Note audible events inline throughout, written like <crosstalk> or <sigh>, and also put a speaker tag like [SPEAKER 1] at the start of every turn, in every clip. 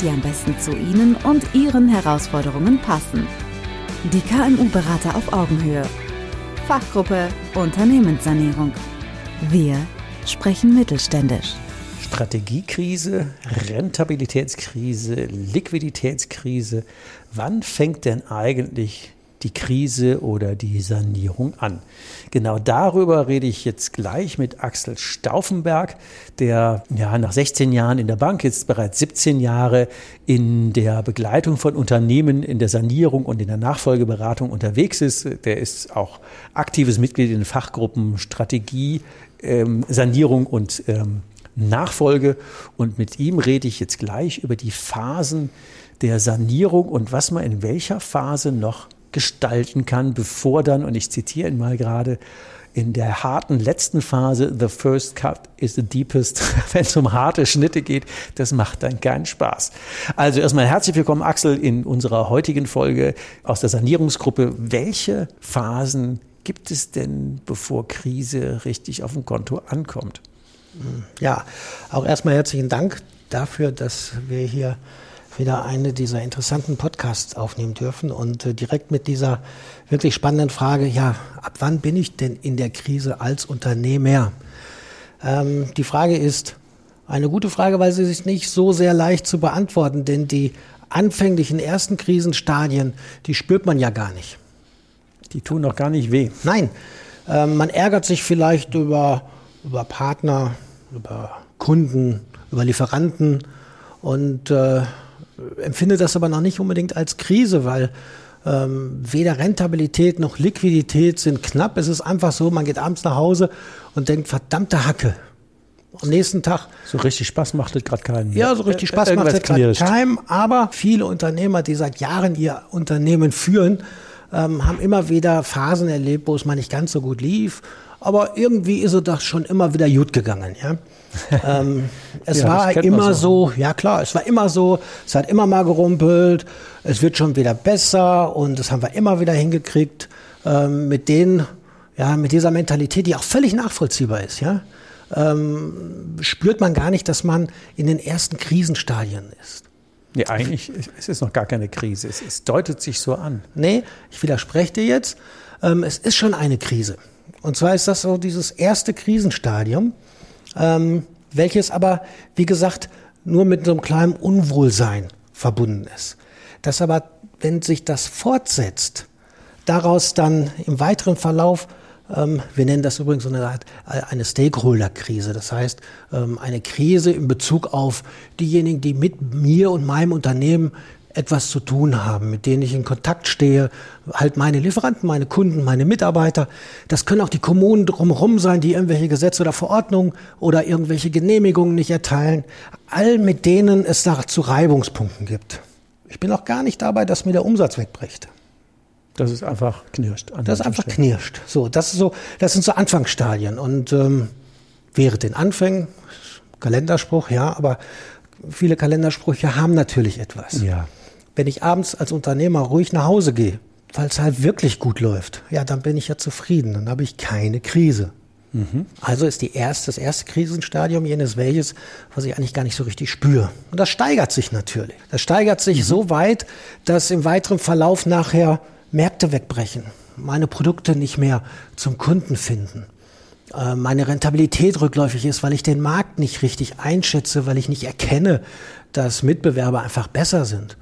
[SPEAKER 1] die am besten zu Ihnen und Ihren Herausforderungen passen. Die KMU-Berater auf Augenhöhe. Fachgruppe Unternehmenssanierung. Wir sprechen mittelständisch.
[SPEAKER 2] Strategiekrise, Rentabilitätskrise, Liquiditätskrise. Wann fängt denn eigentlich die Krise oder die Sanierung an. Genau darüber rede ich jetzt gleich mit Axel Stauffenberg, der ja nach 16 Jahren in der Bank jetzt bereits 17 Jahre in der Begleitung von Unternehmen, in der Sanierung und in der Nachfolgeberatung unterwegs ist. Der ist auch aktives Mitglied in den Fachgruppen Strategie, ähm, Sanierung und ähm, Nachfolge. Und mit ihm rede ich jetzt gleich über die Phasen der Sanierung und was man in welcher Phase noch gestalten kann, bevor dann, und ich zitiere ihn mal gerade, in der harten letzten Phase, the first cut is the deepest, <laughs> wenn es um harte Schnitte geht, das macht dann keinen Spaß. Also erstmal herzlich willkommen, Axel, in unserer heutigen Folge aus der Sanierungsgruppe. Welche Phasen gibt es denn, bevor Krise richtig auf dem Konto ankommt?
[SPEAKER 3] Ja, auch erstmal herzlichen Dank dafür, dass wir hier wieder eine dieser interessanten Podcasts aufnehmen dürfen und äh, direkt mit dieser wirklich spannenden Frage, ja, ab wann bin ich denn in der Krise als Unternehmer? Ähm, die Frage ist eine gute Frage, weil sie sich nicht so sehr leicht zu beantworten, denn die anfänglichen ersten Krisenstadien, die spürt man ja gar nicht.
[SPEAKER 2] Die tun noch gar nicht weh.
[SPEAKER 3] Nein, ähm, man ärgert sich vielleicht über, über Partner, über Kunden, über Lieferanten und äh, empfinde das aber noch nicht unbedingt als Krise, weil ähm, weder Rentabilität noch Liquidität sind knapp. Es ist einfach so, man geht abends nach Hause und denkt, verdammte Hacke. Am nächsten Tag.
[SPEAKER 2] So richtig Spaß macht es gerade keinen.
[SPEAKER 3] Ja, so richtig Spaß macht es gerade keinem. Aber viele Unternehmer, die seit Jahren ihr Unternehmen führen, ähm, haben immer wieder Phasen erlebt, wo es mal nicht ganz so gut lief. Aber irgendwie ist es doch schon immer wieder gut gegangen. Ja? <laughs> ähm, es ja, war immer so. ja klar, es war immer so, es hat immer mal gerumpelt, es wird schon wieder besser und das haben wir immer wieder hingekriegt ähm, mit den, ja, mit dieser Mentalität, die auch völlig nachvollziehbar ist, ja. Ähm, spürt man gar nicht, dass man in den ersten Krisenstadien ist.
[SPEAKER 2] Nee, eigentlich ist es noch gar keine Krise. Es, es deutet sich so an.
[SPEAKER 3] Nee, ich widerspreche dir jetzt. Ähm, es ist schon eine Krise. Und zwar ist das so dieses erste Krisenstadium ähm, welches aber, wie gesagt, nur mit so einem kleinen Unwohlsein verbunden ist. Das aber, wenn sich das fortsetzt, daraus dann im weiteren Verlauf ähm, wir nennen das übrigens eine, eine Stakeholder-Krise. Das heißt, ähm, eine Krise in Bezug auf diejenigen, die mit mir und meinem Unternehmen etwas zu tun haben, mit denen ich in Kontakt stehe, halt meine Lieferanten, meine Kunden, meine Mitarbeiter. Das können auch die Kommunen drumherum sein, die irgendwelche Gesetze oder Verordnungen oder irgendwelche Genehmigungen nicht erteilen. All mit denen es da zu Reibungspunkten gibt. Ich bin auch gar nicht dabei, dass mir der Umsatz wegbricht.
[SPEAKER 2] Das ist einfach knirscht.
[SPEAKER 3] Das ist einfach knirscht. So, das ist so, das sind so Anfangsstadien. Und ähm, während den Anfängen, Kalenderspruch, ja, aber viele Kalendersprüche haben natürlich etwas.
[SPEAKER 2] Ja
[SPEAKER 3] wenn ich abends als Unternehmer ruhig nach Hause gehe, weil es halt wirklich gut läuft, ja, dann bin ich ja zufrieden, dann habe ich keine Krise. Mhm. Also ist die erste, das erste Krisenstadium jenes welches, was ich eigentlich gar nicht so richtig spüre. Und das steigert sich natürlich. Das steigert sich mhm. so weit, dass im weiteren Verlauf nachher Märkte wegbrechen, meine Produkte nicht mehr zum Kunden finden, äh, meine Rentabilität rückläufig ist, weil ich den Markt nicht richtig einschätze, weil ich nicht erkenne, dass Mitbewerber einfach besser sind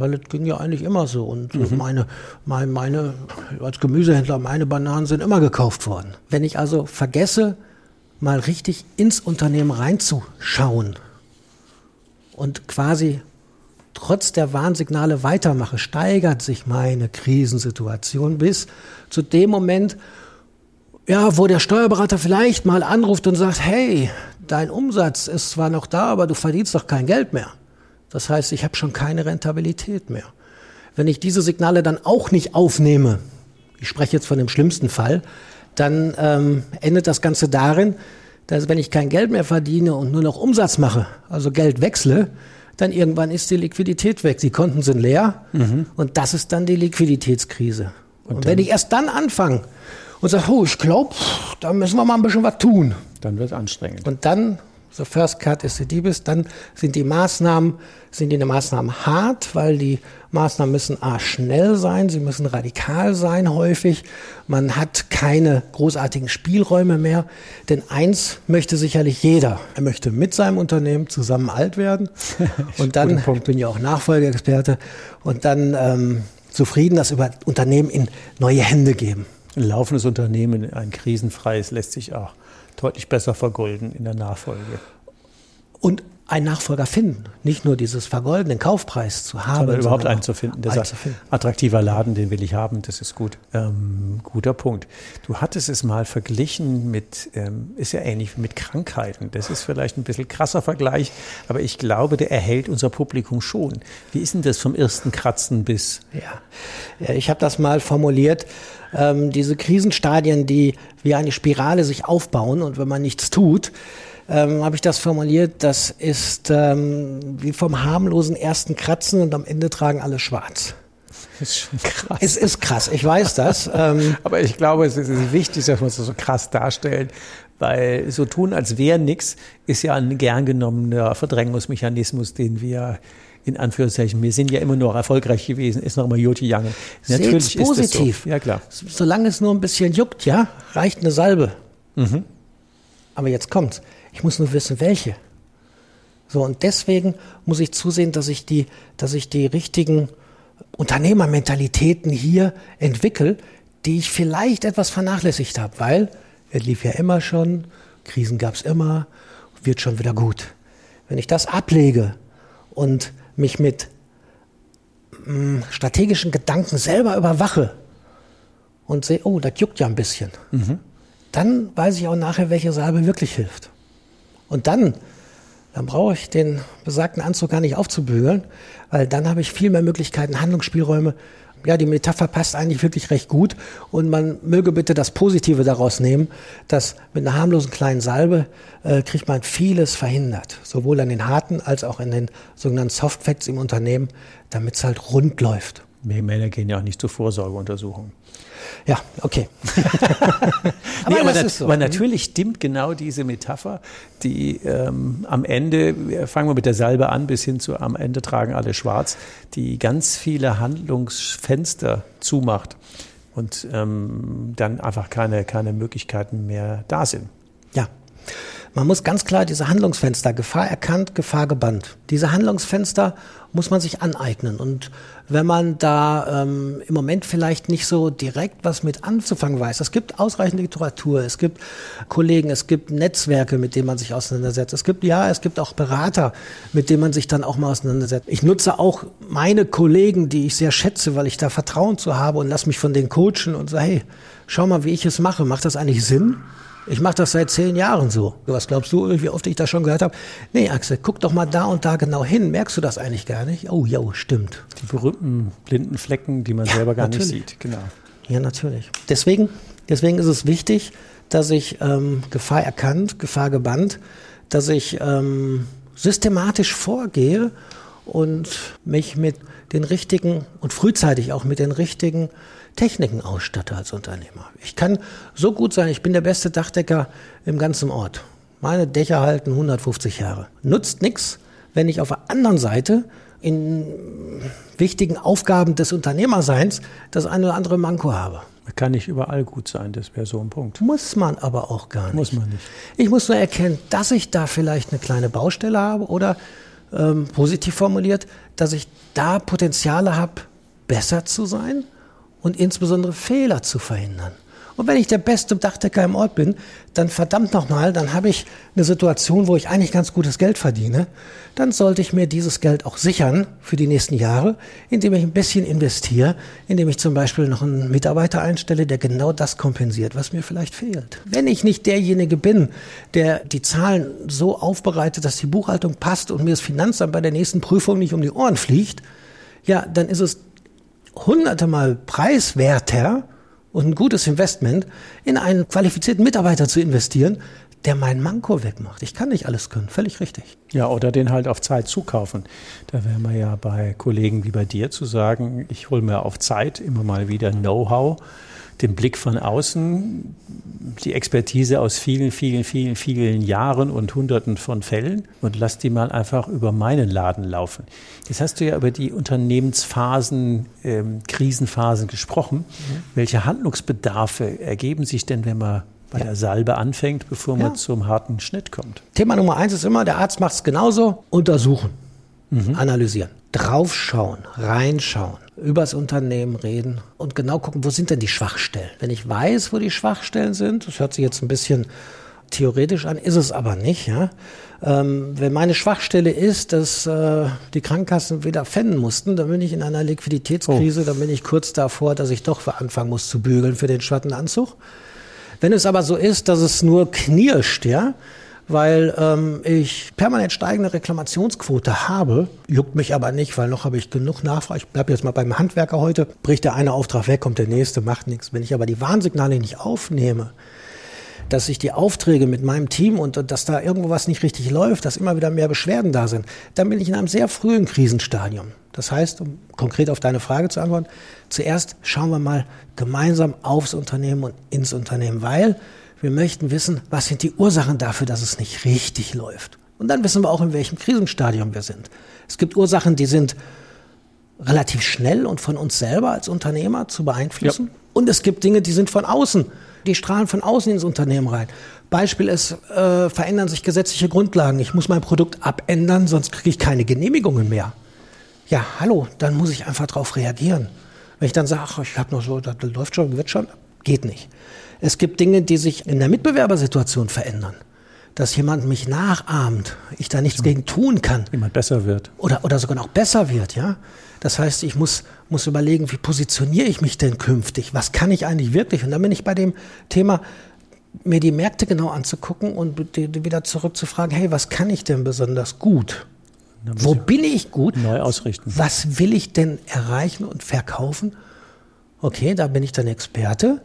[SPEAKER 3] weil es ging ja eigentlich immer so. Und mhm. meine, meine, meine, als Gemüsehändler, meine Bananen sind immer gekauft worden. Wenn ich also vergesse, mal richtig ins Unternehmen reinzuschauen und quasi trotz der Warnsignale weitermache, steigert sich meine Krisensituation bis zu dem Moment, ja, wo der Steuerberater vielleicht mal anruft und sagt, hey, dein Umsatz ist zwar noch da, aber du verdienst doch kein Geld mehr. Das heißt, ich habe schon keine Rentabilität mehr. Wenn ich diese Signale dann auch nicht aufnehme, ich spreche jetzt von dem schlimmsten Fall, dann ähm, endet das Ganze darin, dass wenn ich kein Geld mehr verdiene und nur noch Umsatz mache, also Geld wechsle, dann irgendwann ist die Liquidität weg. Die Konten sind leer mhm. und das ist dann die Liquiditätskrise. Und, und wenn ich erst dann anfange und sage, oh, ich glaube, da müssen wir mal ein bisschen was tun.
[SPEAKER 2] Dann wird es anstrengend.
[SPEAKER 3] Und dann so First Cut ist die Diebes, dann sind die Maßnahmen, sind die Maßnahmen hart, weil die Maßnahmen müssen A schnell sein, sie müssen radikal sein häufig. Man hat keine großartigen Spielräume mehr, denn eins möchte sicherlich jeder. Er möchte mit seinem Unternehmen zusammen alt werden <laughs> und dann, ich bin ja auch Nachfolgeexperte, und dann ähm, zufrieden das über Unternehmen in neue Hände geben.
[SPEAKER 2] Ein laufendes Unternehmen, ein krisenfreies, lässt sich auch deutlich besser vergolden in der Nachfolge.
[SPEAKER 3] Und einen Nachfolger finden. Nicht nur dieses Vergolden, den Kaufpreis zu haben.
[SPEAKER 2] Sondern überhaupt einen zu finden. Der sagt, attraktiver Laden, den will ich haben, das ist gut. Ähm, guter Punkt. Du hattest es mal verglichen mit, ähm, ist ja ähnlich mit Krankheiten. Das ist vielleicht ein bisschen krasser Vergleich, aber ich glaube, der erhält unser Publikum schon. Wie ist denn das vom ersten Kratzen bis?
[SPEAKER 3] Ja, ja ich habe das mal formuliert. Ähm, diese Krisenstadien, die wie eine Spirale sich aufbauen und wenn man nichts tut, ähm, habe ich das formuliert, das ist ähm, wie vom harmlosen ersten Kratzen und am Ende tragen alle schwarz.
[SPEAKER 2] Das ist schon krass.
[SPEAKER 3] Es ist krass, ich weiß das.
[SPEAKER 2] ähm, <laughs> Aber ich glaube, es ist wichtig, dass wir es so krass darstellen, weil so tun, als wäre nichts, ist ja ein gern genommener Verdrängungsmechanismus, den wir in Anführungszeichen, wir sind ja immer noch erfolgreich gewesen, ist noch immer gut gegangen.
[SPEAKER 3] Natürlich Seht's positiv. Ist
[SPEAKER 2] so. Ja, klar.
[SPEAKER 3] Solange es nur ein bisschen juckt, ja, reicht eine Salbe. Mhm. Aber jetzt kommt's. Ich muss nur wissen, welche. So, und deswegen muss ich zusehen, dass ich die, dass ich die richtigen Unternehmermentalitäten hier entwickle, die ich vielleicht etwas vernachlässigt habe, weil es lief ja immer schon, Krisen gab es immer, wird schon wieder gut. Wenn ich das ablege und mich mit mh, mm, strategischen Gedanken selber überwache und sehe, oh, das juckt ja ein bisschen, mhm. dann weiß ich auch nachher, welche Salbe wirklich hilft. Und dann, dann brauche ich den besagten Anzug gar nicht aufzubügeln, weil dann habe ich viel mehr Möglichkeiten, Handlungsspielräume. Ja, die Metapher passt eigentlich wirklich recht gut und man möge bitte das Positive daraus nehmen, dass mit einer harmlosen kleinen Salbe äh, kriegt man vieles verhindert, sowohl an den harten als auch in den sogenannten Softfacts im Unternehmen, damit es halt rund läuft.
[SPEAKER 2] Wir Männer gehen ja auch nicht zur Vorsorgeuntersuchung.
[SPEAKER 3] Ja, okay.
[SPEAKER 2] aber, <laughs> <laughs> nee, aber, das, so. aber natürlich stimmt genau diese Metapher, die ähm, am Ende, fangen wir mit der Salbe an, bis hin zu am Ende tragen alle schwarz, die ganz viele Handlungsfenster zumacht und ähm, dann einfach keine, keine Möglichkeiten mehr da sind.
[SPEAKER 3] Ja. Man muss ganz klar diese Handlungsfenster, Gefahr erkannt, Gefahr gebannt. Diese Handlungsfenster muss man sich aneignen. Und wenn man da ähm, im Moment vielleicht nicht so direkt was mit anzufangen weiß, es gibt ausreichend Literatur, es gibt Kollegen, es gibt Netzwerke, mit denen man sich auseinandersetzt. Es gibt, ja, es gibt auch Berater, mit denen man sich dann auch mal auseinandersetzt. Ich nutze auch meine Kollegen, die ich sehr schätze, weil ich da Vertrauen zu habe und lass mich von denen coachen und sage, hey, schau mal, wie ich es mache. Macht das eigentlich Sinn? Ich mache das seit zehn Jahren so. Was glaubst du, wie oft ich das schon gehört habe? Nee, Axel, guck doch mal da und da genau hin. Merkst du das eigentlich gar nicht? Oh, ja, stimmt.
[SPEAKER 2] Die berühmten blinden Flecken, die man ja, selber gar natürlich. nicht sieht. Genau.
[SPEAKER 3] Ja, natürlich. Deswegen, deswegen ist es wichtig, dass ich ähm, Gefahr erkannt, Gefahr gebannt, dass ich ähm, systematisch vorgehe und mich mit den richtigen und frühzeitig auch mit den richtigen Techniken ausstatte als Unternehmer. Ich kann so gut sein, ich bin der beste Dachdecker im ganzen Ort. Meine Dächer halten 150 Jahre. Nutzt nichts, wenn ich auf der anderen Seite in wichtigen Aufgaben des Unternehmerseins das eine oder andere Manko habe.
[SPEAKER 2] Man kann nicht überall gut sein, das wäre so ein Punkt.
[SPEAKER 3] Muss man aber auch gar nicht.
[SPEAKER 2] Muss man nicht.
[SPEAKER 3] Ich muss nur erkennen, dass ich da vielleicht eine kleine Baustelle habe oder ähm, positiv formuliert, dass ich da Potenziale habe, besser zu sein und insbesondere Fehler zu verhindern. Und wenn ich der beste Dachdecker im Ort bin, dann verdammt nochmal, dann habe ich eine Situation, wo ich eigentlich ganz gutes Geld verdiene. Dann sollte ich mir dieses Geld auch sichern für die nächsten Jahre, indem ich ein bisschen investiere, indem ich zum Beispiel noch einen Mitarbeiter einstelle, der genau das kompensiert, was mir vielleicht fehlt. Wenn ich nicht derjenige bin, der die Zahlen so aufbereitet, dass die Buchhaltung passt und mir das Finanzamt bei der nächsten Prüfung nicht um die Ohren fliegt, ja, dann ist es hunderte Mal preiswerter und ein gutes Investment, in einen qualifizierten Mitarbeiter zu investieren, der meinen Manko wegmacht. Ich kann nicht alles können, völlig richtig.
[SPEAKER 2] Ja, oder den halt auf Zeit zukaufen. Da wären wir ja bei Kollegen wie bei dir zu sagen, ich hole mir auf Zeit immer mal wieder Know-how, den Blick von außen, die Expertise aus vielen, vielen, vielen, vielen Jahren und Hunderten von Fällen und lass die mal einfach über meinen Laden laufen. Jetzt hast du ja über die Unternehmensphasen, ähm, Krisenphasen gesprochen. Mhm. Welche Handlungsbedarfe ergeben sich denn, wenn man bei ja. der Salbe anfängt, bevor man zum harten Schnitt kommt.
[SPEAKER 3] Thema Nummer eins ist immer, der Arzt macht es genauso, untersuchen, mhm. analysieren, draufschauen, reinschauen, übers Unternehmen reden und genau gucken, wo sind denn die Schwachstellen. Wenn ich weiß, wo die Schwachstellen sind, das hört sich jetzt ein bisschen theoretisch an, ist es aber nicht. Ja? Ähm, wenn meine Schwachstelle ist, dass äh, die Krankenkassen wieder fänden mussten, dann bin ich in einer Liquiditätskrise, oh. dann bin ich kurz davor, dass ich doch anfangen muss zu bügeln für den Schwattenanzug. Wenn es aber so ist, dass es nur knirscht, ja, weil ähm, ich permanent steigende Reklamationsquote habe, juckt mich aber nicht, weil noch habe ich genug Nachfrage. Ich bleibe jetzt mal beim Handwerker heute, bricht der eine Auftrag weg, kommt der nächste, macht nichts. Wenn ich aber die Warnsignale nicht aufnehme, dass ich die Aufträge mit meinem Team und dass da irgendwo was nicht richtig läuft, dass immer wieder mehr Beschwerden da sind, dann bin ich in einem sehr frühen Krisenstadium. Das heißt, um konkret auf deine Frage zu antworten, zuerst schauen wir mal gemeinsam aufs Unternehmen und ins Unternehmen, weil wir möchten wissen, was sind die Ursachen dafür, dass es nicht richtig läuft. Und dann wissen wir auch, in welchem Krisenstadium wir sind. Es gibt Ursachen, die sind relativ schnell und von uns selber als Unternehmer zu beeinflussen. Ja. Und es gibt Dinge, die sind von außen. Die strahlen von außen ins Unternehmen rein. Beispiel ist, äh, verändern sich gesetzliche Grundlagen. Ich muss mein Produkt abändern, sonst kriege ich keine Genehmigungen mehr. Ja, hallo, dann muss ich einfach darauf reagieren. Wenn ich dann sage, ach, ich habe noch so, das läuft schon, wird schon, geht nicht. Es gibt Dinge, die sich in der Mitbewerbersituation verändern. Dass jemand mich nachahmt, ich da nichts gegen tun kann.
[SPEAKER 2] Jemand besser wird.
[SPEAKER 3] Oder, oder sogar noch besser wird, ja. Das heißt, ich muss, muss überlegen, wie positioniere ich mich denn künftig? Was kann ich eigentlich wirklich? Und dann bin ich bei dem Thema, mir die Märkte genau anzugucken und wieder zurückzufragen, hey, was kann ich denn besonders gut? Wo bin ich gut?
[SPEAKER 2] Neu ausrichten.
[SPEAKER 3] Was will ich denn erreichen und verkaufen? Okay, da bin ich dann Experte.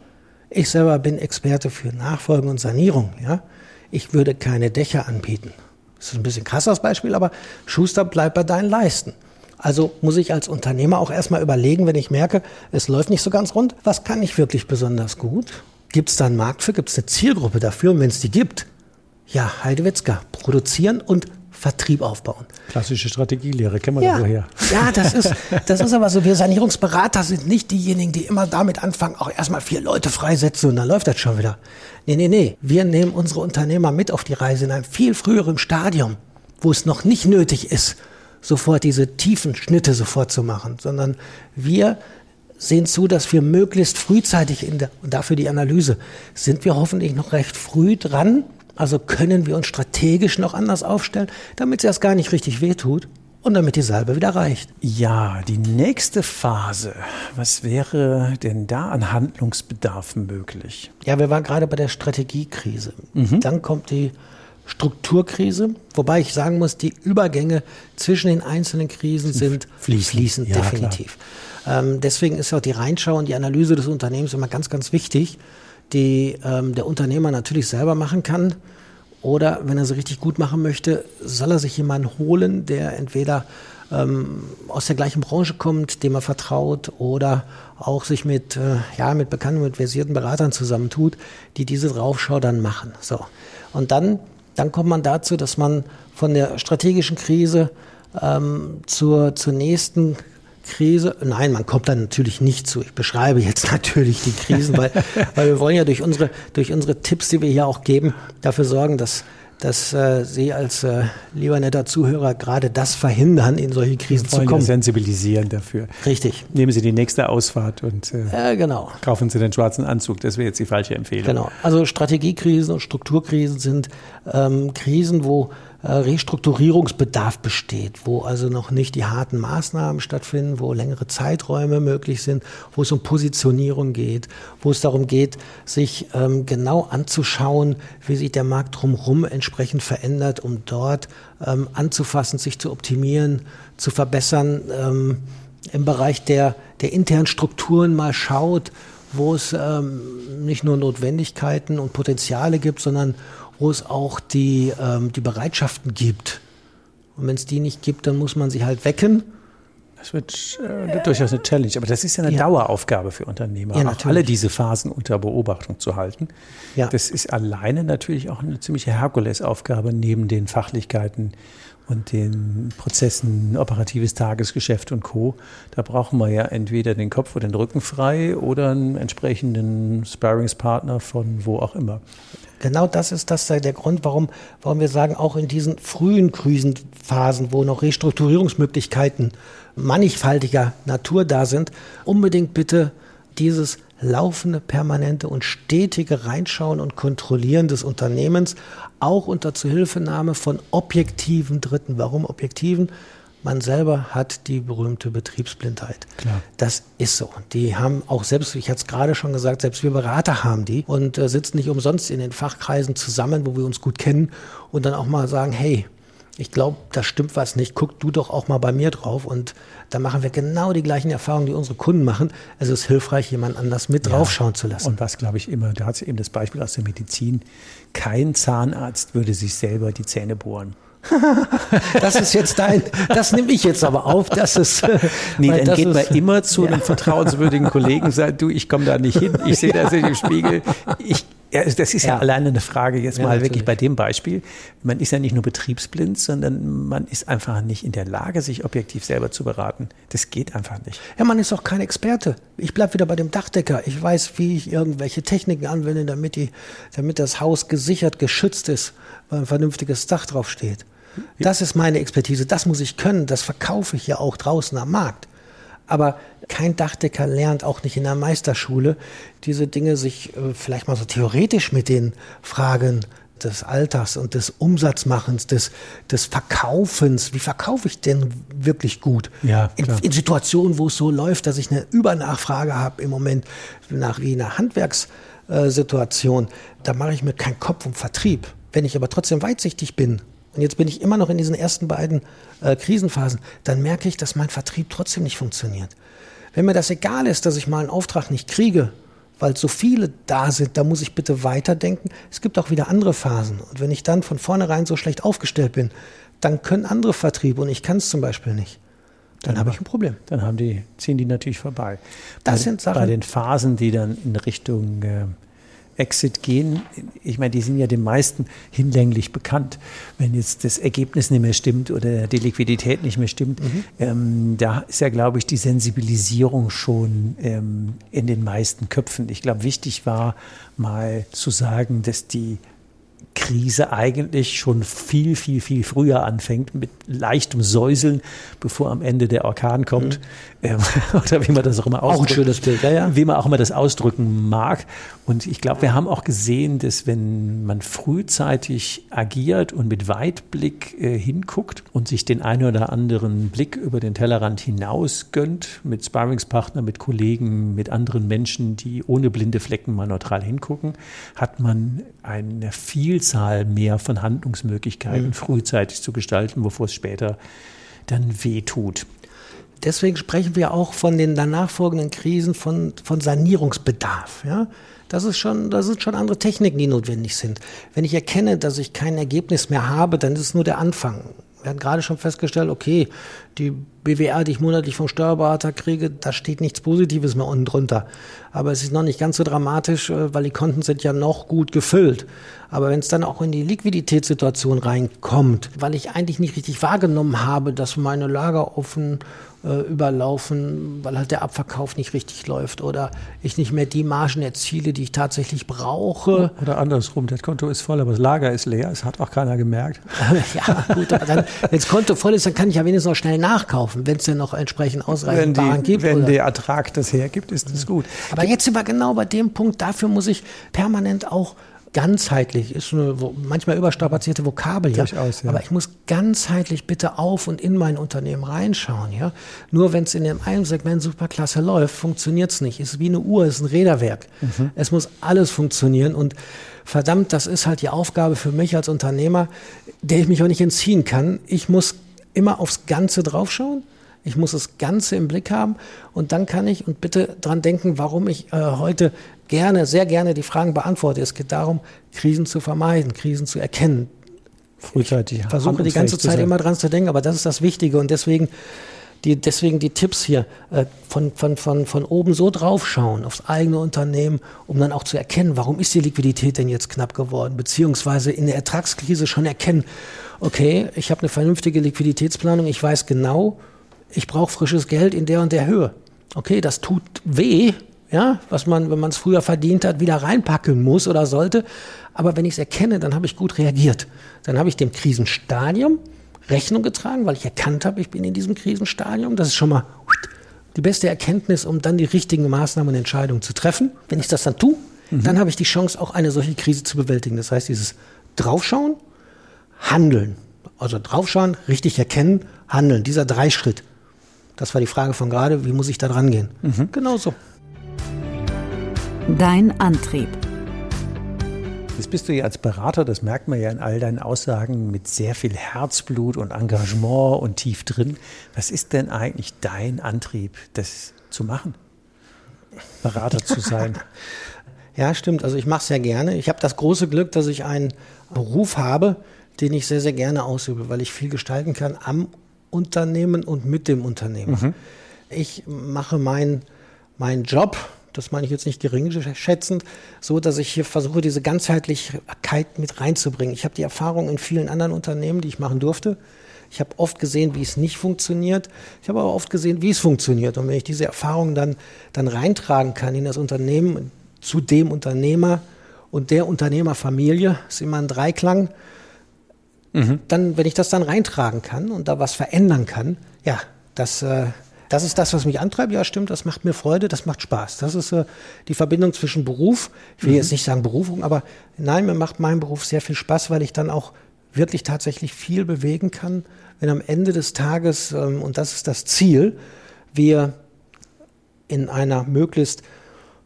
[SPEAKER 3] Ich selber bin Experte für Nachfolge und Sanierung. Ja? Ich würde keine Dächer anbieten. Das ist ein bisschen krass das Beispiel, aber Schuster bleibt bei deinen Leisten. Also muss ich als Unternehmer auch erstmal überlegen, wenn ich merke, es läuft nicht so ganz rund, was kann ich wirklich besonders gut? Gibt es da einen Markt für? Gibt es eine Zielgruppe dafür? Und wenn es die gibt, ja, Heidewitzka, produzieren und Vertrieb aufbauen.
[SPEAKER 2] Klassische Strategielehre, kennen wir
[SPEAKER 3] ja.
[SPEAKER 2] woher.
[SPEAKER 3] Ja, das ist, <laughs> das ist aber so. Wir Sanierungsberater sind nicht diejenigen, die immer damit anfangen, auch erstmal vier Leute freisetzen und dann läuft das schon wieder. Nee, nee, nee. Wir nehmen unsere Unternehmer mit auf die Reise in einem viel früheren Stadium, wo es noch nicht nötig ist, sofort diese tiefen Schnitte sofort zu machen, sondern wir sehen zu, dass wir möglichst frühzeitig in der, und dafür die Analyse, sind wir hoffentlich noch recht früh dran, also können wir uns strategisch noch anders aufstellen, damit es erst gar nicht richtig wehtut und damit die Salbe wieder reicht.
[SPEAKER 2] Ja, die nächste Phase. Was wäre denn da an Handlungsbedarf möglich?
[SPEAKER 3] Ja, wir waren gerade bei der Strategiekrise. Mhm. Dann kommt die Strukturkrise, wobei ich sagen muss, die Übergänge zwischen den einzelnen Krisen sind fließend, fließend ja, definitiv. Ähm, deswegen ist auch die Reinschau und die Analyse des Unternehmens immer ganz, ganz wichtig die ähm, der Unternehmer natürlich selber machen kann. Oder wenn er sie richtig gut machen möchte, soll er sich jemanden holen, der entweder ähm, aus der gleichen Branche kommt, dem er vertraut oder auch sich mit, äh, ja, mit bekannten, mit versierten Beratern zusammentut, die diese Draufschau dann machen. So. Und dann, dann kommt man dazu, dass man von der strategischen Krise ähm, zur, zur nächsten Krise. Nein, man kommt dann natürlich nicht zu. Ich beschreibe jetzt <laughs> natürlich die Krisen, weil, weil wir wollen ja durch unsere, durch unsere Tipps, die wir hier auch geben, dafür sorgen, dass dass äh, Sie als äh, lieber netter Zuhörer gerade das verhindern, in solche Krisen zu kommen.
[SPEAKER 2] sensibilisieren dafür.
[SPEAKER 3] Richtig.
[SPEAKER 2] Nehmen Sie die nächste Ausfahrt und
[SPEAKER 3] äh, äh, genau.
[SPEAKER 2] kaufen Sie den schwarzen Anzug. Das wäre jetzt die falsche Empfehlung.
[SPEAKER 3] Genau. Also Strategiekrisen und Strukturkrisen sind ähm, Krisen, wo Restrukturierungsbedarf besteht, wo also noch nicht die harten Maßnahmen stattfinden, wo längere Zeiträume möglich sind, wo es um Positionierung geht, wo es darum geht, sich ähm, genau anzuschauen, wie sich der Markt drumherum entsprechend verändert, um dort ähm, anzufassen, sich zu optimieren, zu verbessern. Ähm, im Bereich der, der internen Strukturen mal schaut, wo es ähm, nicht nur Notwendigkeiten und Potenziale gibt, sondern wo es auch die, ähm, die Bereitschaften gibt. Und wenn es die nicht gibt, dann muss man sie halt wecken.
[SPEAKER 2] Das wird äh, durchaus eine Challenge, aber das ist ja eine
[SPEAKER 3] Ja.
[SPEAKER 2] Daueraufgabe für Unternehmer,
[SPEAKER 3] Ja,
[SPEAKER 2] alle diese Phasen unter Beobachtung zu halten.
[SPEAKER 3] Ja.
[SPEAKER 2] Das ist alleine natürlich auch eine ziemliche Herkulesaufgabe neben den Fachlichkeiten und den Prozessen, operatives Tagesgeschäft und Co. Da brauchen wir ja entweder den Kopf oder den Rücken frei oder einen entsprechenden Sparringspartner von wo auch immer.
[SPEAKER 3] Genau das ist das der Grund, warum, warum wir sagen, auch in diesen frühen Krisenphasen, wo noch Restrukturierungsmöglichkeiten mannigfaltiger Natur da sind, unbedingt bitte dieses laufende, permanente und stetige Reinschauen und Kontrollieren des Unternehmens, auch unter Zuhilfenahme von objektiven Dritten. Warum objektiven? Man selber hat die berühmte Betriebsblindheit.
[SPEAKER 2] Klar.
[SPEAKER 3] Das ist so. Die haben auch selbst, ich hatte es gerade schon gesagt, selbst wir Berater haben die und äh, sitzen nicht umsonst in den Fachkreisen zusammen, wo wir uns gut kennen und dann auch mal sagen, hey, ich glaube, da stimmt was nicht, guck du doch auch mal bei mir drauf und da machen wir genau die gleichen Erfahrungen, die unsere Kunden machen. Es ist hilfreich, jemand anders mit draufschauen zu lassen.
[SPEAKER 2] Und was, glaube ich, immer, da hat eben das Beispiel aus der Medizin, kein Zahnarzt würde sich selber die Zähne bohren. <laughs>
[SPEAKER 3] Das ist jetzt dein, das nehme ich jetzt aber auf, das ist, <laughs>
[SPEAKER 2] Nee, dann geht man
[SPEAKER 3] ist-
[SPEAKER 2] immer zu einem vertrauenswürdigen Kollegen und sagt, du, ich komme da nicht hin, ich sehe das nicht im Spiegel. Ich, ja, das ist ja,
[SPEAKER 3] Ja.
[SPEAKER 2] alleine eine Frage jetzt
[SPEAKER 3] Ja,
[SPEAKER 2] mal wirklich
[SPEAKER 3] natürlich.
[SPEAKER 2] bei dem Beispiel. Man ist ja nicht nur betriebsblind, sondern man ist einfach nicht in der Lage, sich objektiv selber zu beraten. Das geht einfach nicht.
[SPEAKER 3] Ja, man ist auch kein Experte. Ich bleib wieder bei dem Dachdecker. Ich weiß, wie ich irgendwelche Techniken anwende, damit, die, damit das Haus gesichert, geschützt ist, weil ein vernünftiges Dach drauf steht. Das ist meine Expertise. Das muss ich können. Das verkaufe ich ja auch draußen am Markt. Aber kein Dachdecker lernt auch nicht in der Meisterschule diese Dinge sich äh, vielleicht mal so theoretisch mit den Fragen des Alters und des Umsatzmachens, des, des Verkaufens. Wie verkaufe ich denn wirklich gut?
[SPEAKER 2] Ja,
[SPEAKER 3] in, in Situationen, wo es so läuft, dass ich eine Übernachfrage habe im Moment nach wie einer Handwerkssituation, da mache ich mir keinen Kopf um Vertrieb. Wenn ich aber trotzdem weitsichtig bin, und jetzt bin ich immer noch in diesen ersten beiden äh, Krisenphasen, dann merke ich, dass mein Vertrieb trotzdem nicht funktioniert. Wenn mir das egal ist, dass ich mal einen Auftrag nicht kriege, weil so viele da sind, da muss ich bitte weiterdenken. Es gibt auch wieder andere Phasen. Und wenn ich dann von vornherein so schlecht aufgestellt bin, dann können andere Vertriebe und ich kann es zum Beispiel nicht. Dann habe ich ein Problem.
[SPEAKER 2] Dann haben die, ziehen die natürlich vorbei.
[SPEAKER 3] Das
[SPEAKER 2] bei,
[SPEAKER 3] sind Sachen-
[SPEAKER 2] Bei den Phasen, die dann in Richtung äh, Exit gehen, ich meine, die sind ja den meisten hinlänglich bekannt. Wenn jetzt das Ergebnis nicht mehr stimmt oder die Liquidität nicht mehr stimmt,
[SPEAKER 3] Mhm.
[SPEAKER 2] ähm, da ist ja, glaube ich, die Sensibilisierung schon ähm, in den meisten Köpfen. Ich glaube, wichtig war mal zu sagen, dass die Krise eigentlich schon viel, viel, viel früher anfängt mit leichtem Säuseln, bevor am Ende der Orkan kommt. Ähm, <laughs> oder wie man das auch immer
[SPEAKER 3] Mhm. Auch ein schönes Bild, ja, ja.
[SPEAKER 2] Wie man auch immer das ausdrücken mag. Und ich glaube, wir haben auch gesehen, dass wenn man frühzeitig agiert und mit Weitblick äh, hinguckt und sich den einen oder anderen Blick über den Tellerrand hinaus gönnt, mit Sparringspartner, mit Kollegen, mit anderen Menschen, die ohne blinde Flecken mal neutral hingucken, hat man eine Vielzahl mehr von Handlungsmöglichkeiten frühzeitig zu gestalten, bevor es später dann weh tut.
[SPEAKER 3] Deswegen sprechen wir auch von den danach folgenden Krisen von, von Sanierungsbedarf. Ja? Das, ist schon, das sind schon andere Techniken, die notwendig sind. Wenn ich erkenne, dass ich kein Ergebnis mehr habe, dann ist es nur der Anfang. Wir hatten gerade schon festgestellt, okay, die BWR, die ich monatlich vom Steuerberater kriege, da steht nichts Positives mehr unten drunter. Aber es ist noch nicht ganz so dramatisch, äh, weil die Konten sind ja noch gut gefüllt. Aber wenn es dann auch in die Liquiditätssituation reinkommt, weil ich eigentlich nicht richtig wahrgenommen habe, dass meine Lager offen äh, überlaufen, weil halt der Abverkauf nicht richtig läuft oder ich nicht mehr die Margen erziele, die ich tatsächlich brauche.
[SPEAKER 2] Oder andersrum, das Konto ist voll, aber das Lager ist leer. Es hat auch keiner gemerkt. <laughs>
[SPEAKER 3] ja, gut, aber dann, wenn das Konto voll ist, dann kann ich ja wenigstens noch schnell nachkaufen, wenn es denn noch entsprechend ausreichend Waren gibt.
[SPEAKER 2] wenn
[SPEAKER 3] oder?
[SPEAKER 2] der Ertrag das hergibt, ist das gut.
[SPEAKER 3] Aber jetzt sind wir genau bei dem Punkt, dafür muss ich permanent auch ganzheitlich, ist eine manchmal überstrapazierte Vokabel, ja.
[SPEAKER 2] Durchaus, ja.
[SPEAKER 3] Aber ich muss ganzheitlich bitte auf und in mein Unternehmen reinschauen, ja. Nur wenn es in dem einen Segment superklasse läuft, funktioniert es nicht. Ist wie eine Uhr, ist ein Räderwerk.
[SPEAKER 2] Mhm.
[SPEAKER 3] Es muss alles funktionieren und verdammt, das ist halt die Aufgabe für mich als Unternehmer, der ich mich auch nicht entziehen kann. Ich muss immer aufs Ganze draufschauen. Ich muss das Ganze im Blick haben und dann kann ich und bitte dran denken, warum ich äh, heute gerne, sehr gerne die Fragen beantworte. Es geht darum, Krisen zu vermeiden, Krisen zu erkennen.
[SPEAKER 2] Frühzeitig.
[SPEAKER 3] Ich versuche die ganze Zeit immer dran zu denken, aber das ist das Wichtige und deswegen die, deswegen die Tipps hier äh, von, von, von, von oben so draufschauen aufs eigene Unternehmen, um dann auch zu erkennen, warum ist die Liquidität denn jetzt knapp geworden, beziehungsweise in der Ertragskrise schon erkennen, okay, ich habe eine vernünftige Liquiditätsplanung, ich weiß genau, ich brauche frisches Geld in der und der Höhe. Okay, das tut weh, ja, was man, wenn man es früher verdient hat, wieder reinpacken muss oder sollte. Aber wenn ich es erkenne, dann habe ich gut reagiert. Dann habe ich dem Krisenstadium Rechnung getragen, weil ich erkannt habe, ich bin in diesem Krisenstadium. Das ist schon mal die beste Erkenntnis, um dann die richtigen Maßnahmen und Entscheidungen zu treffen. Wenn ich das dann tue, mhm. dann habe ich die Chance, auch eine solche Krise zu bewältigen. Das heißt, dieses Draufschauen, Handeln. Also draufschauen, richtig erkennen, handeln. Dieser Dreischritt. Das war die Frage von gerade, wie muss ich da dran gehen? Mhm. Genau so.
[SPEAKER 1] Dein Antrieb.
[SPEAKER 2] Jetzt bist du ja als Berater, das merkt man ja in all deinen Aussagen, mit sehr viel Herzblut und Engagement und tief drin. Was ist denn eigentlich dein Antrieb, das zu machen? Berater zu sein? <laughs>
[SPEAKER 3] ja, stimmt. Also ich mache es sehr gerne. Ich habe das große Glück, dass ich einen Beruf habe, den ich sehr, sehr gerne ausübe, weil ich viel gestalten kann am Unternehmen und mit dem Unternehmen. Mhm. Ich mache meinen mein Job, das meine ich jetzt nicht geringschätzend, so dass ich hier versuche, diese Ganzheitlichkeit mit reinzubringen. Ich habe die Erfahrung in vielen anderen Unternehmen, die ich machen durfte. Ich habe oft gesehen, wie es nicht funktioniert. Ich habe aber oft gesehen, wie es funktioniert. Und wenn ich diese Erfahrung dann, dann reintragen kann in das Unternehmen, zu dem Unternehmer und der Unternehmerfamilie, ist immer ein Dreiklang, mhm. dann, wenn ich das dann reintragen kann und da was verändern kann, ja, das, äh, das ist das, was mich antreibt. Ja, stimmt, das macht mir Freude, das macht Spaß. Das ist äh, die Verbindung zwischen Beruf, ich will mhm. jetzt nicht sagen Berufung, aber nein, mir macht mein Beruf sehr viel Spaß, weil ich dann auch wirklich tatsächlich viel bewegen kann, wenn am Ende des Tages, ähm, und das ist das Ziel, wir in einer möglichst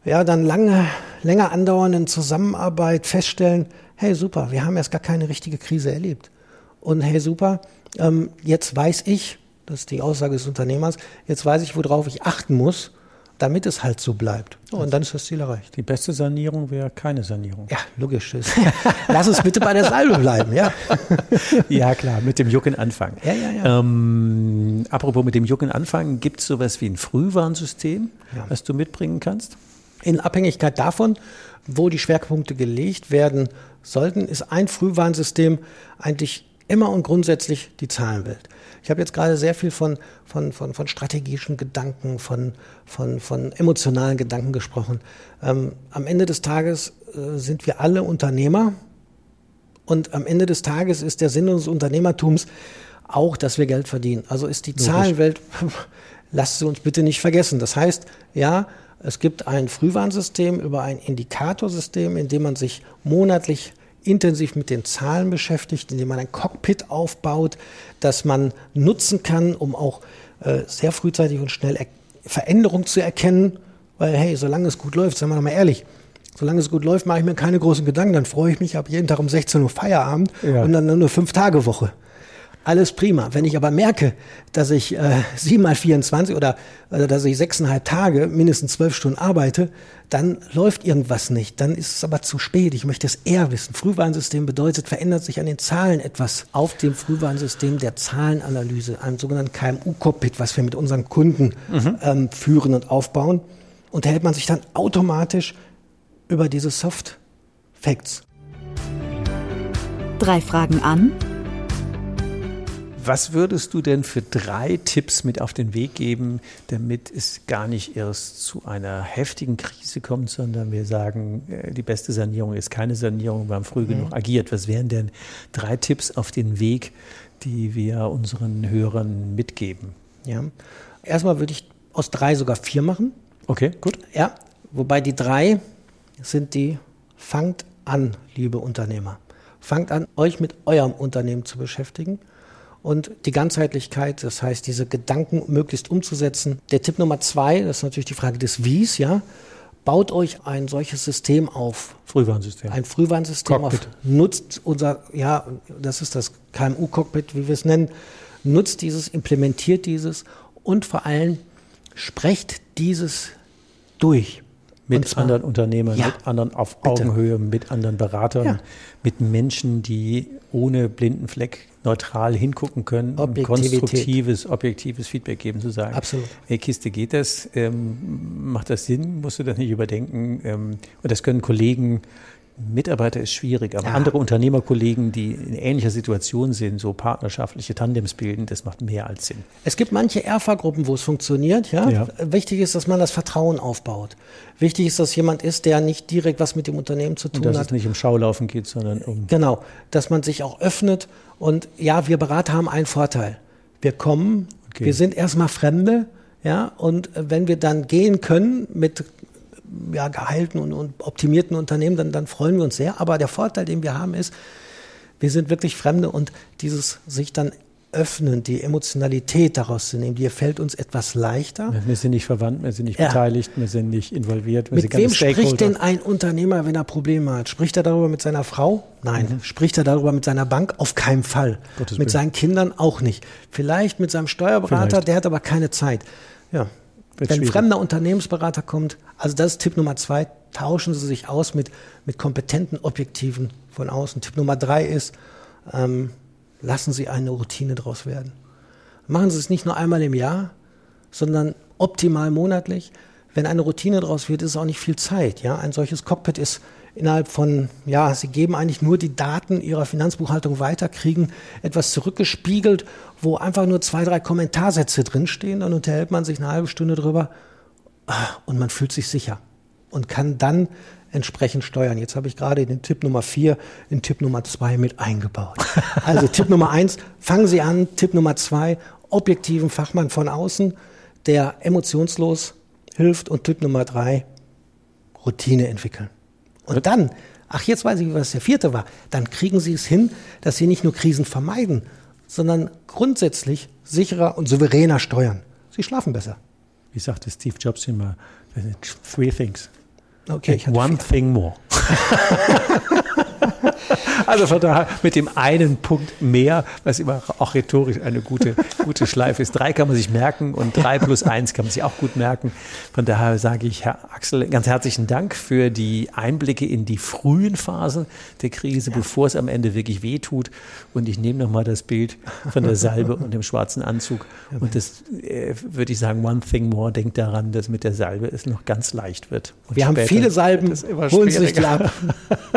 [SPEAKER 3] ja, dann lange, länger andauernden Zusammenarbeit feststellen, hey super, wir haben erst gar keine richtige Krise erlebt. Und hey super, ähm, jetzt weiß ich, das ist die Aussage des Unternehmers, jetzt weiß ich, worauf ich achten muss, damit es halt so bleibt. Oh, und dann ist das Ziel erreicht.
[SPEAKER 2] Die beste Sanierung wäre keine Sanierung.
[SPEAKER 3] Ja, logisch. <laughs> Lass uns bitte bei der Salbe bleiben, ja. <laughs>
[SPEAKER 2] ja, klar, mit dem Jucken anfangen. Ja, ja, ja. Ähm, apropos mit dem Jucken anfangen, gibt es sowas wie ein Frühwarnsystem, ja. was du mitbringen kannst?
[SPEAKER 3] In Abhängigkeit davon, wo die Schwerpunkte gelegt werden sollten, ist ein Frühwarnsystem eigentlich immer und grundsätzlich die Zahlenwelt. Ich habe jetzt gerade sehr viel von, von, von, von strategischen Gedanken, von, von, von emotionalen Gedanken gesprochen. Ähm, am Ende des Tages äh, sind wir alle Unternehmer und am Ende des Tages ist der Sinn unseres Unternehmertums auch, dass wir Geld verdienen. Also ist die Logisch. Zahlenwelt, <laughs> lasst sie uns bitte nicht vergessen. Das heißt, ja, es gibt ein Frühwarnsystem über ein Indikatorsystem, in dem man sich monatlich intensiv mit den Zahlen beschäftigt, indem man ein Cockpit aufbaut, das man nutzen kann, um auch äh, sehr frühzeitig und schnell er Veränderungen zu erkennen. Weil, hey, solange es gut läuft, sagen wir mal ehrlich, solange es gut läuft, mache ich mir keine großen Gedanken, dann freue ich mich ab jeden Tag um 16 Uhr Feierabend ja. und dann nur fünf Tage Woche alles prima. Wenn ich aber merke, dass ich äh, 7 mal 24 oder, oder dass ich sechseinhalb Tage mindestens zwölf Stunden arbeite, dann läuft irgendwas nicht. Dann ist es aber zu spät. Ich möchte es eher wissen. Frühwarnsystem bedeutet, verändert sich an den Zahlen etwas auf dem Frühwarnsystem der Zahlenanalyse, einem sogenannten KMU-Cockpit, was wir mit unseren Kunden mhm. ähm, führen und aufbauen. Unterhält man sich dann automatisch über diese Soft Facts.
[SPEAKER 1] Drei Fragen an
[SPEAKER 2] was würdest du denn für drei Tipps mit auf den Weg geben, damit es gar nicht erst zu einer heftigen Krise kommt, sondern wir sagen, äh, die beste Sanierung ist keine Sanierung, wir haben früh mhm. genug agiert. Was wären denn drei Tipps auf den Weg, die wir unseren Hörern mitgeben?
[SPEAKER 3] Ja, erstmal würde ich aus drei sogar vier machen.
[SPEAKER 2] Okay, gut.
[SPEAKER 3] Ja, wobei die drei sind die, fangt an, liebe Unternehmer. Fangt an, euch mit eurem Unternehmen zu beschäftigen und die Ganzheitlichkeit, das heißt, diese Gedanken möglichst umzusetzen. Der Tipp Nummer zwei, das ist natürlich die Frage des Wies, ja. Baut euch ein solches System auf.
[SPEAKER 2] Frühwarnsystem.
[SPEAKER 3] Ein Frühwarnsystem auf. Nutzt unser, ja, das ist das KMU-Cockpit, wie wir es nennen. Nutzt dieses, implementiert dieses und vor allem sprecht dieses durch.
[SPEAKER 2] Mit
[SPEAKER 3] zwar-
[SPEAKER 2] anderen Unternehmern,
[SPEAKER 3] Ja,
[SPEAKER 2] mit anderen auf
[SPEAKER 3] bitte.
[SPEAKER 2] Augenhöhe, mit anderen Beratern,
[SPEAKER 3] Ja.
[SPEAKER 2] mit Menschen, die ohne blinden Fleck neutral hingucken können, und konstruktives, objektives Feedback geben, zu sagen,
[SPEAKER 3] Absolut.
[SPEAKER 2] Hey, Kiste, geht das? Ähm, macht das Sinn? Musst du das nicht überdenken? Ähm, und das können Kollegen, Mitarbeiter ist schwierig, aber
[SPEAKER 3] Ja.
[SPEAKER 2] andere Unternehmerkollegen, die in ähnlicher Situation sind, so partnerschaftliche Tandems bilden, das macht mehr als Sinn.
[SPEAKER 3] Es gibt manche Erfa-Gruppen, wo es funktioniert. Ja?
[SPEAKER 2] Ja.
[SPEAKER 3] Wichtig ist, dass man das Vertrauen aufbaut. Wichtig ist, dass jemand ist, der nicht direkt was mit dem Unternehmen zu
[SPEAKER 2] Und
[SPEAKER 3] tun
[SPEAKER 2] dass
[SPEAKER 3] hat.
[SPEAKER 2] es nicht um Schaulaufen geht, sondern um
[SPEAKER 3] Genau, dass man sich auch öffnet. Und ja, wir Berater haben einen Vorteil. Wir kommen,
[SPEAKER 2] Okay.
[SPEAKER 3] wir sind erstmal Fremde, ja, und wenn wir dann gehen können mit ja, geheilten und, und optimierten Unternehmen, dann, dann freuen wir uns sehr. Aber der Vorteil, den wir haben, ist, wir sind wirklich Fremde und dieses sich dann öffnen, die Emotionalität daraus zu nehmen, die fällt uns etwas leichter.
[SPEAKER 2] Wir sind nicht verwandt, wir sind nicht
[SPEAKER 3] Ja.
[SPEAKER 2] beteiligt, wir sind nicht involviert,
[SPEAKER 3] Mit wem spricht denn ein Unternehmer, wenn er Probleme hat? Spricht er darüber mit seiner Frau? Nein. Spricht er darüber mit seiner Bank? Auf keinen Fall.
[SPEAKER 2] Mhm. Gottes
[SPEAKER 3] mit
[SPEAKER 2] Willen.
[SPEAKER 3] seinen Kindern auch nicht. Vielleicht mit seinem Steuerberater,
[SPEAKER 2] Vielleicht.
[SPEAKER 3] der hat aber keine Zeit. Ja.
[SPEAKER 2] Wird
[SPEAKER 3] wenn ein fremder Unternehmensberater kommt, also das ist Tipp Nummer zwei, tauschen Sie sich aus mit, mit kompetenten Objektiven von außen. Tipp Nummer drei ist, ähm, lassen Sie eine Routine draus werden. Machen Sie es nicht nur einmal im Jahr, sondern optimal monatlich. Wenn eine Routine draus wird, ist es auch nicht viel Zeit. Ja, ein solches Cockpit ist innerhalb von, ja, Sie geben eigentlich nur die Daten Ihrer Finanzbuchhaltung weiter, kriegen etwas zurückgespiegelt, wo einfach nur zwei, drei Kommentarsätze drinstehen. Dann unterhält man sich eine halbe Stunde drüber und man fühlt sich sicher und kann dann entsprechend steuern. Jetzt habe ich gerade den Tipp Nummer vier in Tipp Nummer zwei mit eingebaut. <laughs> Also Tipp Nummer eins, fangen Sie an. Tipp Nummer zwei, objektiven Fachmann von außen, der emotionslos hilft. Und Tipp Nummer drei, Routine entwickeln. Und dann, ach jetzt weiß ich, was der vierte war, dann kriegen Sie es hin, dass Sie nicht nur Krisen vermeiden, sondern grundsätzlich sicherer und souveräner steuern. Sie schlafen besser.
[SPEAKER 2] Wie sagte Steve Jobs immer, three things.
[SPEAKER 3] Okay,
[SPEAKER 2] One thing more. <laughs> also von daher mit dem einen Punkt mehr, was immer auch rhetorisch eine gute, gute Schleife ist. Drei kann man sich merken und drei plus eins kann man sich auch gut merken. Von daher sage ich, Herr Axel, ganz herzlichen Dank für die Einblicke in die frühen Phasen der Krise, bevor es am Ende wirklich wehtut. Und ich nehme nochmal das Bild von der Salbe und dem schwarzen Anzug. Und das äh, würde ich sagen, one thing more, denkt daran, dass mit der Salbe es noch ganz leicht wird. Und
[SPEAKER 3] Wir haben viele Salben, holen Sie sich die ab.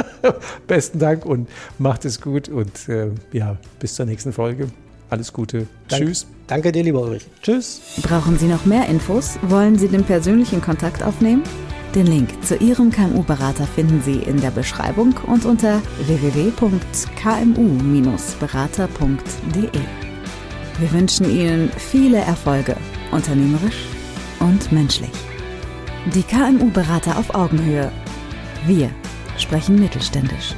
[SPEAKER 3] <laughs>
[SPEAKER 2] Besten Dank und macht es gut und äh, ja, bis zur nächsten Folge. Alles Gute.
[SPEAKER 3] Danke.
[SPEAKER 2] Tschüss.
[SPEAKER 3] Danke dir, lieber Ulrich. Tschüss.
[SPEAKER 1] Brauchen Sie noch mehr Infos? Wollen Sie den persönlichen Kontakt aufnehmen? Den Link zu Ihrem KMU-Berater finden Sie in der Beschreibung und unter www.kmu-berater.de. Wir wünschen Ihnen viele Erfolge, unternehmerisch und menschlich. Die KMU-Berater auf Augenhöhe. Wir sprechen mittelständisch.